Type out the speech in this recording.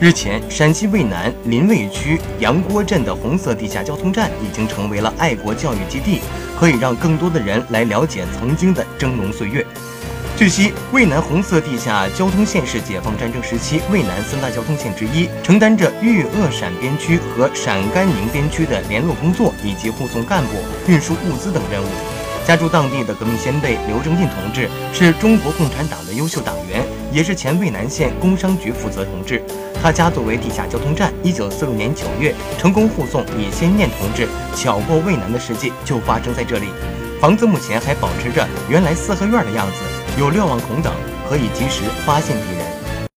日前，陕西渭南临渭区杨郭镇的红色地下交通站已经成为了爱国教育基地，可以让更多的人来了解曾经的峥嵘岁月。据悉，渭南红色地下交通线是解放战争时期渭南三大交通线之一，承担着豫鄂陕边区和陕甘宁边区的联络工作以及护送干部、运输物资等任务。家住当地的革命先辈刘正进同志是中国共产党的优秀党员，也是前渭南县工商局负责同志。他家作为地下交通站，一九四六年九月成功护送李先念同志巧过渭南的事迹就发生在这里。房子目前还保持着原来四合院的样子。有瞭望孔等，可以及时发现敌人。